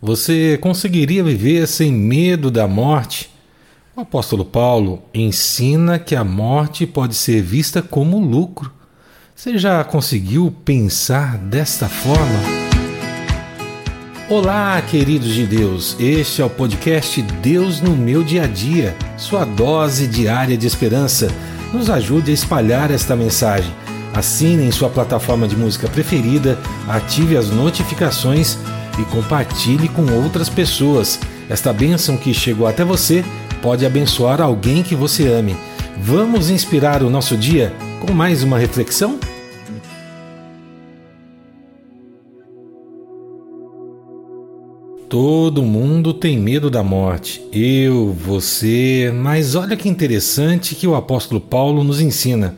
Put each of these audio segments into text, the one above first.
Você conseguiria viver sem medo da morte? O apóstolo Paulo ensina que a morte pode ser vista como lucro. Você já conseguiu pensar desta forma? Olá, queridos de Deus. Este é o podcast Deus no meu dia a dia, sua dose diária de esperança. Nos ajude a espalhar esta mensagem. Assine em sua plataforma de música preferida, ative as notificações e compartilhe com outras pessoas. Esta bênção que chegou até você pode abençoar alguém que você ame. Vamos inspirar o nosso dia com mais uma reflexão? Todo mundo tem medo da morte, eu, você, mas olha que interessante que o apóstolo Paulo nos ensina.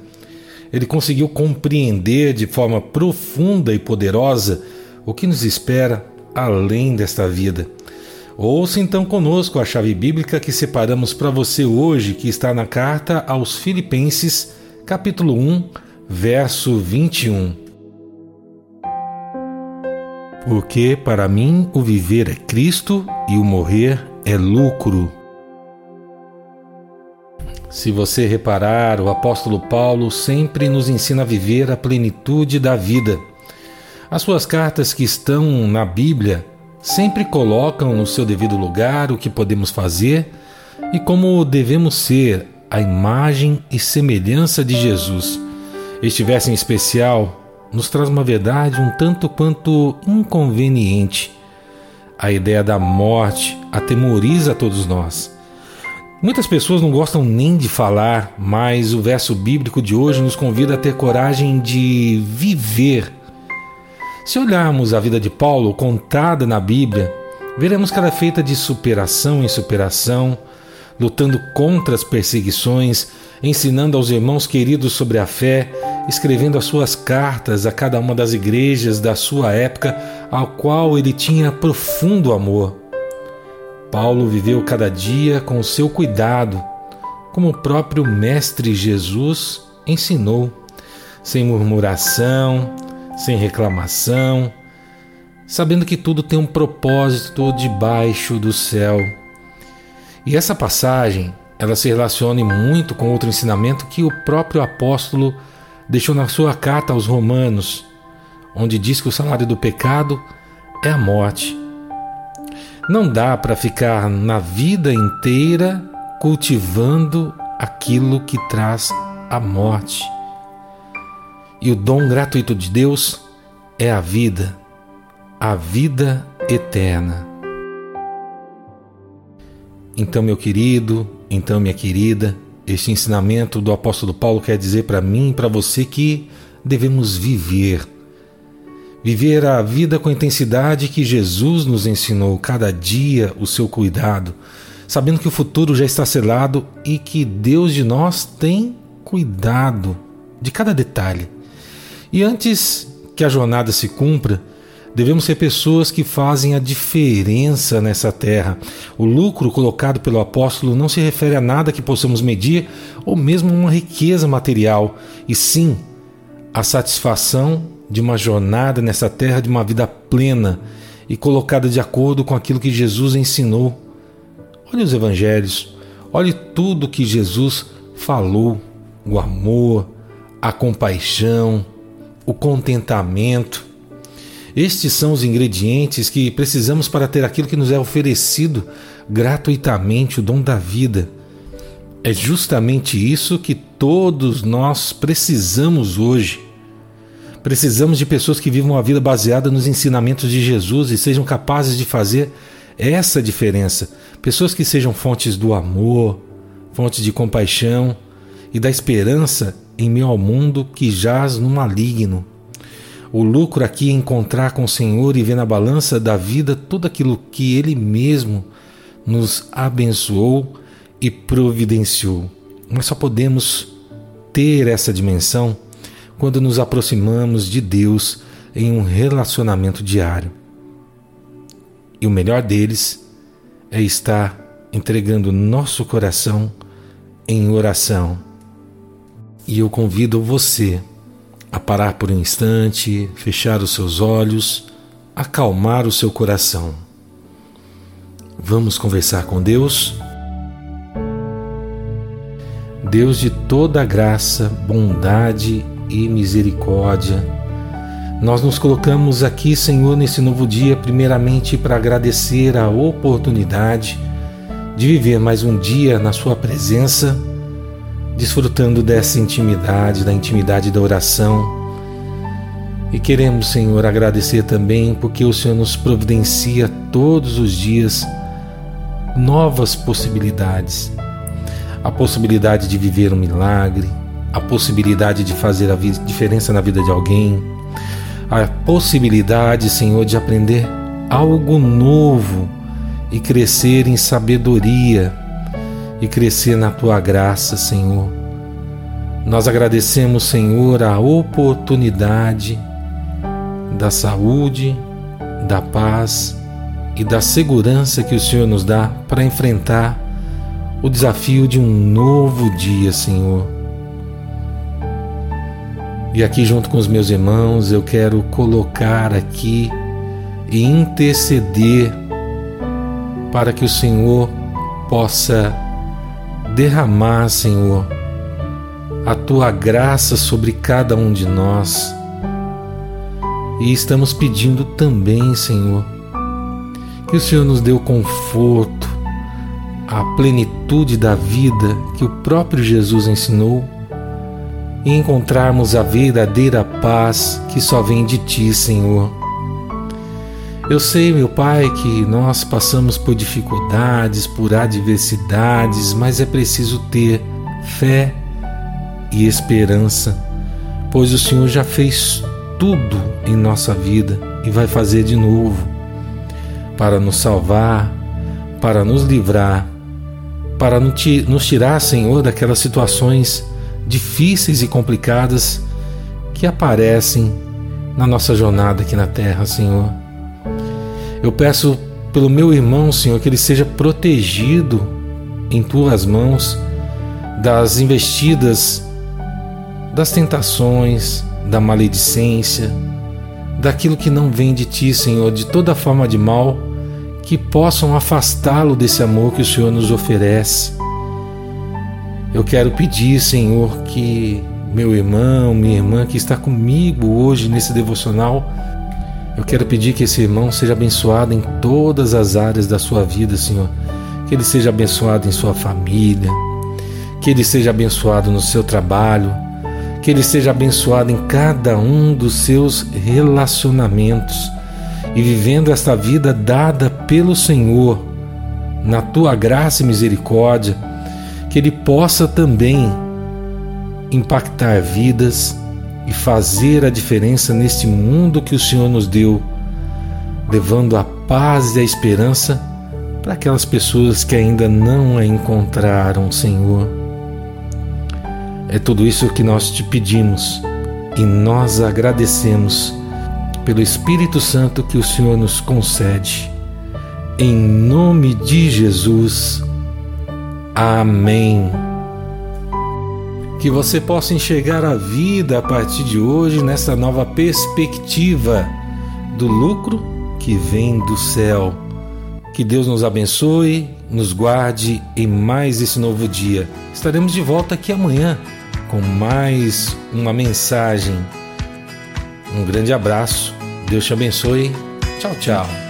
Ele conseguiu compreender de forma profunda e poderosa o que nos espera além desta vida. Ouça então conosco a chave bíblica que separamos para você hoje, que está na carta aos Filipenses, capítulo 1, verso 21. Porque para mim o viver é Cristo e o morrer é lucro. Se você reparar, o apóstolo Paulo sempre nos ensina a viver a plenitude da vida. As suas cartas que estão na Bíblia sempre colocam no seu devido lugar o que podemos fazer e como devemos ser a imagem e semelhança de Jesus. Este verso em especial nos traz uma verdade um tanto quanto inconveniente. A ideia da morte atemoriza todos nós. Muitas pessoas não gostam nem de falar, mas o verso bíblico de hoje nos convida a ter coragem de viver se olharmos a vida de Paulo contada na Bíblia, veremos que ela é feita de superação em superação, lutando contra as perseguições, ensinando aos irmãos queridos sobre a fé, escrevendo as suas cartas a cada uma das igrejas da sua época, ao qual ele tinha profundo amor. Paulo viveu cada dia com o seu cuidado, como o próprio Mestre Jesus ensinou, sem murmuração, sem reclamação, sabendo que tudo tem um propósito debaixo do céu. E essa passagem, ela se relaciona muito com outro ensinamento que o próprio apóstolo deixou na sua carta aos Romanos, onde diz que o salário do pecado é a morte. Não dá para ficar na vida inteira cultivando aquilo que traz a morte. E o dom gratuito de Deus é a vida, a vida eterna. Então, meu querido, então, minha querida, este ensinamento do apóstolo Paulo quer dizer para mim e para você que devemos viver. Viver a vida com a intensidade que Jesus nos ensinou, cada dia o seu cuidado, sabendo que o futuro já está selado e que Deus de nós tem cuidado de cada detalhe. E antes que a jornada se cumpra, devemos ser pessoas que fazem a diferença nessa terra. O lucro colocado pelo apóstolo não se refere a nada que possamos medir ou mesmo uma riqueza material, e sim a satisfação de uma jornada nessa terra de uma vida plena e colocada de acordo com aquilo que Jesus ensinou. Olhe os evangelhos, olhe tudo que Jesus falou: o amor, a compaixão, o contentamento. Estes são os ingredientes que precisamos para ter aquilo que nos é oferecido gratuitamente o dom da vida. É justamente isso que todos nós precisamos hoje. Precisamos de pessoas que vivam uma vida baseada nos ensinamentos de Jesus e sejam capazes de fazer essa diferença. Pessoas que sejam fontes do amor, fontes de compaixão e da esperança em meio ao mundo que jaz no maligno. O lucro aqui é encontrar com o Senhor e ver na balança da vida tudo aquilo que Ele mesmo nos abençoou e providenciou. Mas só podemos ter essa dimensão quando nos aproximamos de Deus em um relacionamento diário. E o melhor deles é estar entregando nosso coração em oração e eu convido você a parar por um instante, fechar os seus olhos, acalmar o seu coração. Vamos conversar com Deus? Deus de toda graça, bondade e misericórdia, nós nos colocamos aqui, Senhor, nesse novo dia, primeiramente para agradecer a oportunidade de viver mais um dia na Sua presença, desfrutando dessa intimidade, da intimidade da oração. E queremos, Senhor, agradecer também porque o Senhor nos providencia todos os dias novas possibilidades. A possibilidade de viver um milagre, a possibilidade de fazer a diferença na vida de alguém, a possibilidade, Senhor, de aprender algo novo e crescer em sabedoria e crescer na tua graça, Senhor. Nós agradecemos, Senhor, a oportunidade da saúde, da paz e da segurança que o Senhor nos dá para enfrentar o desafio de um novo dia, Senhor. E aqui, junto com os meus irmãos, eu quero colocar aqui e interceder para que o Senhor possa derramar, Senhor, a tua graça sobre cada um de nós. E estamos pedindo também, Senhor, que o Senhor nos dê o conforto, a plenitude da vida que o próprio Jesus ensinou e encontrarmos a verdadeira paz que só vem de Ti, Senhor. Eu sei, meu Pai, que nós passamos por dificuldades, por adversidades, mas é preciso ter fé e esperança, pois o Senhor já fez tudo em nossa vida e vai fazer de novo para nos salvar, para nos livrar, para nos tirar, Senhor, daquelas situações difíceis e complicadas que aparecem na nossa jornada aqui na terra, Senhor. Eu peço pelo meu irmão, Senhor, que ele seja protegido em tuas mãos das investidas, das tentações, da maledicência, daquilo que não vem de ti, Senhor, de toda forma de mal que possam afastá-lo desse amor que o Senhor nos oferece. Eu quero pedir, Senhor, que meu irmão, minha irmã que está comigo hoje nesse devocional, eu quero pedir que esse irmão seja abençoado em todas as áreas da sua vida, Senhor. Que ele seja abençoado em sua família, que ele seja abençoado no seu trabalho, que ele seja abençoado em cada um dos seus relacionamentos. E vivendo esta vida dada pelo Senhor, na tua graça e misericórdia, que Ele possa também impactar vidas e fazer a diferença neste mundo que o Senhor nos deu, levando a paz e a esperança para aquelas pessoas que ainda não a encontraram, Senhor. É tudo isso que nós te pedimos e nós agradecemos pelo Espírito Santo que o Senhor nos concede. Em nome de Jesus. Amém. Que você possa enxergar a vida a partir de hoje nessa nova perspectiva do lucro que vem do céu. Que Deus nos abençoe, nos guarde em mais esse novo dia. Estaremos de volta aqui amanhã com mais uma mensagem um grande abraço, Deus te abençoe. Tchau, tchau.